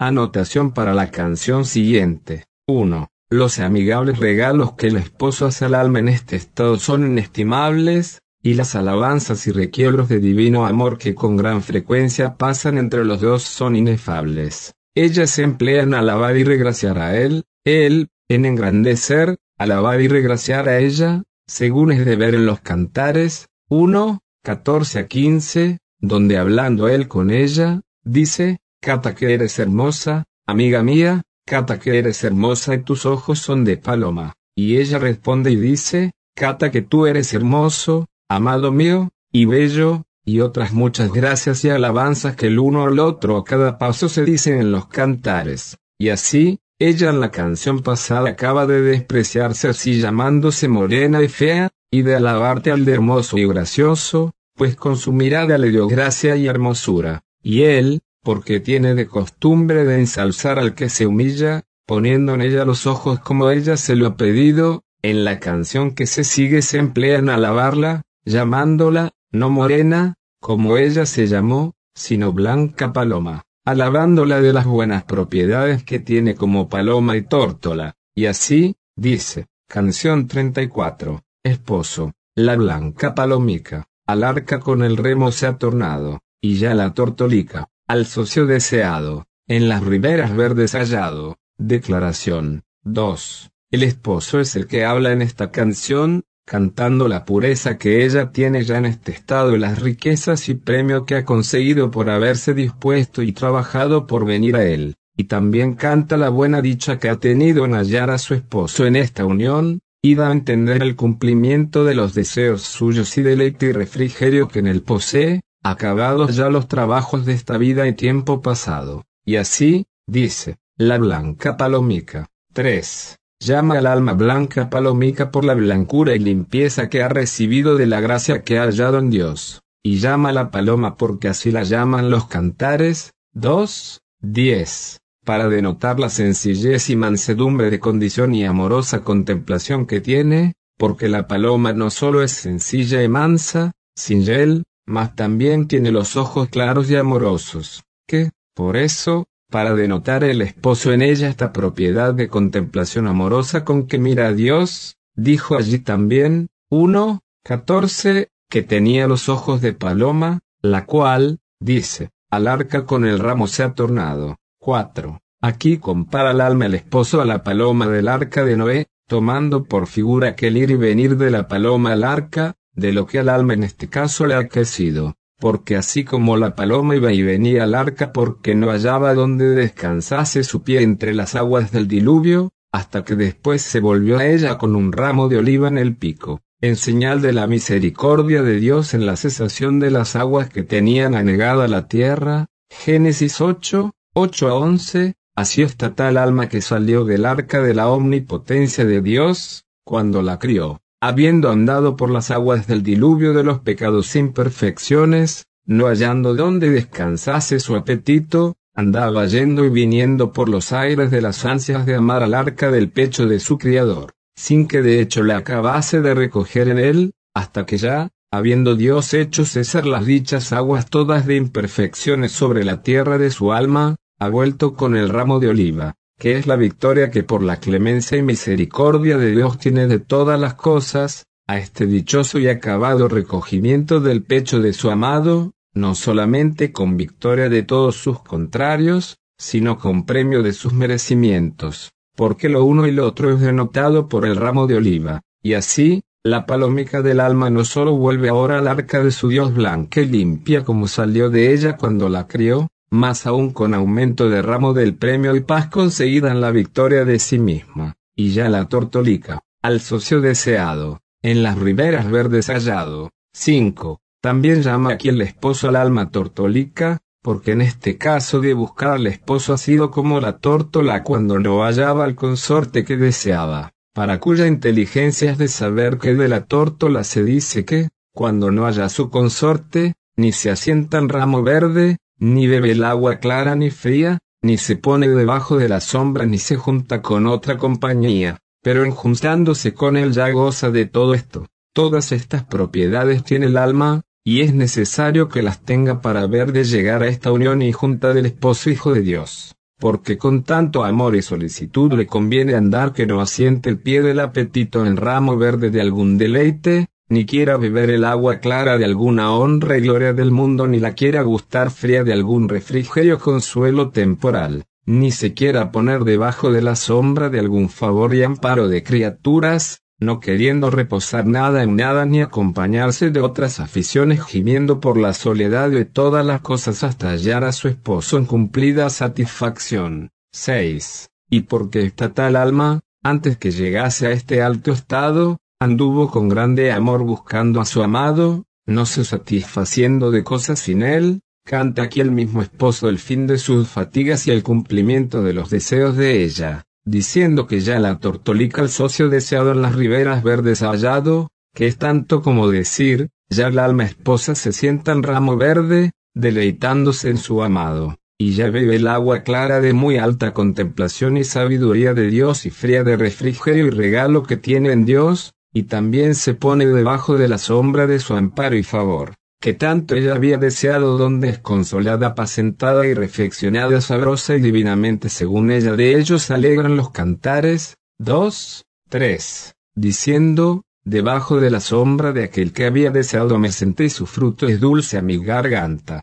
Anotación para la canción siguiente. 1. Los amigables regalos que el esposo hace al alma en este estado son inestimables, y las alabanzas y requiebros de divino amor que con gran frecuencia pasan entre los dos son inefables. Ella se emplea en alabar y regraciar a él, él, en engrandecer, alabar y regraciar a ella, según es de ver en los cantares, 1, 14 a 15, donde hablando él con ella, dice, Cata que eres hermosa, amiga mía, Cata que eres hermosa y tus ojos son de paloma. Y ella responde y dice, Cata que tú eres hermoso, amado mío, y bello, y otras muchas gracias y alabanzas que el uno al otro a cada paso se dicen en los cantares. Y así, ella en la canción pasada acaba de despreciarse así llamándose morena y fea, y de alabarte al de hermoso y gracioso, pues con su mirada le dio gracia y hermosura. Y él, porque tiene de costumbre de ensalzar al que se humilla, poniendo en ella los ojos como ella se lo ha pedido, en la canción que se sigue se emplea en alabarla, llamándola, no morena, como ella se llamó, sino blanca paloma, alabándola de las buenas propiedades que tiene como paloma y tórtola, y así, dice, canción 34, esposo, la blanca palomica, al arca con el remo se ha tornado, y ya la tortolica, al socio deseado, en las riberas verdes hallado. Declaración 2. El esposo es el que habla en esta canción, cantando la pureza que ella tiene ya en este estado y las riquezas y premio que ha conseguido por haberse dispuesto y trabajado por venir a él, y también canta la buena dicha que ha tenido en hallar a su esposo en esta unión, y da a entender el cumplimiento de los deseos suyos y deleite y refrigerio que en él posee, acabados ya los trabajos de esta vida y tiempo pasado. Y así, dice, la blanca palomica. 3. Llama al alma blanca palomica por la blancura y limpieza que ha recibido de la gracia que ha hallado en Dios. Y llama a la paloma porque así la llaman los cantares. 2. 10. Para denotar la sencillez y mansedumbre de condición y amorosa contemplación que tiene, porque la paloma no solo es sencilla y mansa, sin él, mas también tiene los ojos claros y amorosos, que, por eso, para denotar el esposo en ella esta propiedad de contemplación amorosa con que mira a Dios, dijo allí también, 1, 14, que tenía los ojos de paloma, la cual, dice, al arca con el ramo se ha tornado. 4. Aquí compara el alma el esposo a la paloma del arca de Noé, tomando por figura aquel ir y venir de la paloma al arca, de lo que al alma en este caso le ha crecido, porque así como la paloma iba y venía al arca porque no hallaba donde descansase su pie entre las aguas del diluvio, hasta que después se volvió a ella con un ramo de oliva en el pico, en señal de la misericordia de Dios en la cesación de las aguas que tenían anegada la tierra. Génesis 8, 8 a 11, así está tal alma que salió del arca de la omnipotencia de Dios, cuando la crió habiendo andado por las aguas del diluvio de los pecados sin perfecciones, no hallando donde descansase su apetito, andaba yendo y viniendo por los aires de las ansias de amar al arca del pecho de su criador, sin que de hecho le acabase de recoger en él, hasta que ya, habiendo Dios hecho cesar las dichas aguas todas de imperfecciones sobre la tierra de su alma, ha vuelto con el ramo de oliva, que es la victoria que por la clemencia y misericordia de Dios tiene de todas las cosas, a este dichoso y acabado recogimiento del pecho de su amado, no solamente con victoria de todos sus contrarios, sino con premio de sus merecimientos, porque lo uno y lo otro es denotado por el ramo de oliva, y así, la palomica del alma no solo vuelve ahora al arca de su Dios blanca y limpia como salió de ella cuando la crió, más aún con aumento de ramo del premio y paz conseguida en la victoria de sí misma, y ya la tortolica, al socio deseado, en las riberas verdes hallado. 5. También llama aquí el esposo al alma tortolica, porque en este caso de buscar al esposo ha sido como la tórtola cuando no hallaba al consorte que deseaba, para cuya inteligencia es de saber que de la tórtola se dice que, cuando no haya su consorte, ni se asienta en ramo verde, ni bebe el agua clara ni fría, ni se pone debajo de la sombra ni se junta con otra compañía, pero en juntándose con él ya goza de todo esto. Todas estas propiedades tiene el alma, y es necesario que las tenga para ver de llegar a esta unión y junta del esposo Hijo de Dios, porque con tanto amor y solicitud le conviene andar que no asiente el pie del apetito en el ramo verde de algún deleite, ni quiera beber el agua clara de alguna honra y gloria del mundo, ni la quiera gustar fría de algún refrigerio consuelo temporal, ni se quiera poner debajo de la sombra de algún favor y amparo de criaturas, no queriendo reposar nada en nada ni acompañarse de otras aficiones gimiendo por la soledad de todas las cosas hasta hallar a su esposo en cumplida satisfacción. 6. Y porque esta tal alma, antes que llegase a este alto estado, Anduvo con grande amor buscando a su amado, no se satisfaciendo de cosas sin él, canta aquí el mismo esposo el fin de sus fatigas y el cumplimiento de los deseos de ella, diciendo que ya la tortolica el socio deseado en las riberas verdes ha hallado, que es tanto como decir, ya la alma esposa se sienta en ramo verde, deleitándose en su amado, y ya bebe el agua clara de muy alta contemplación y sabiduría de Dios y fría de refrigerio y regalo que tiene en Dios, y también se pone debajo de la sombra de su amparo y favor, que tanto ella había deseado donde es consolada, apacentada y reflexionada sabrosa y divinamente según ella de ellos alegran los cantares, dos, tres, diciendo, debajo de la sombra de aquel que había deseado me senté y su fruto es dulce a mi garganta.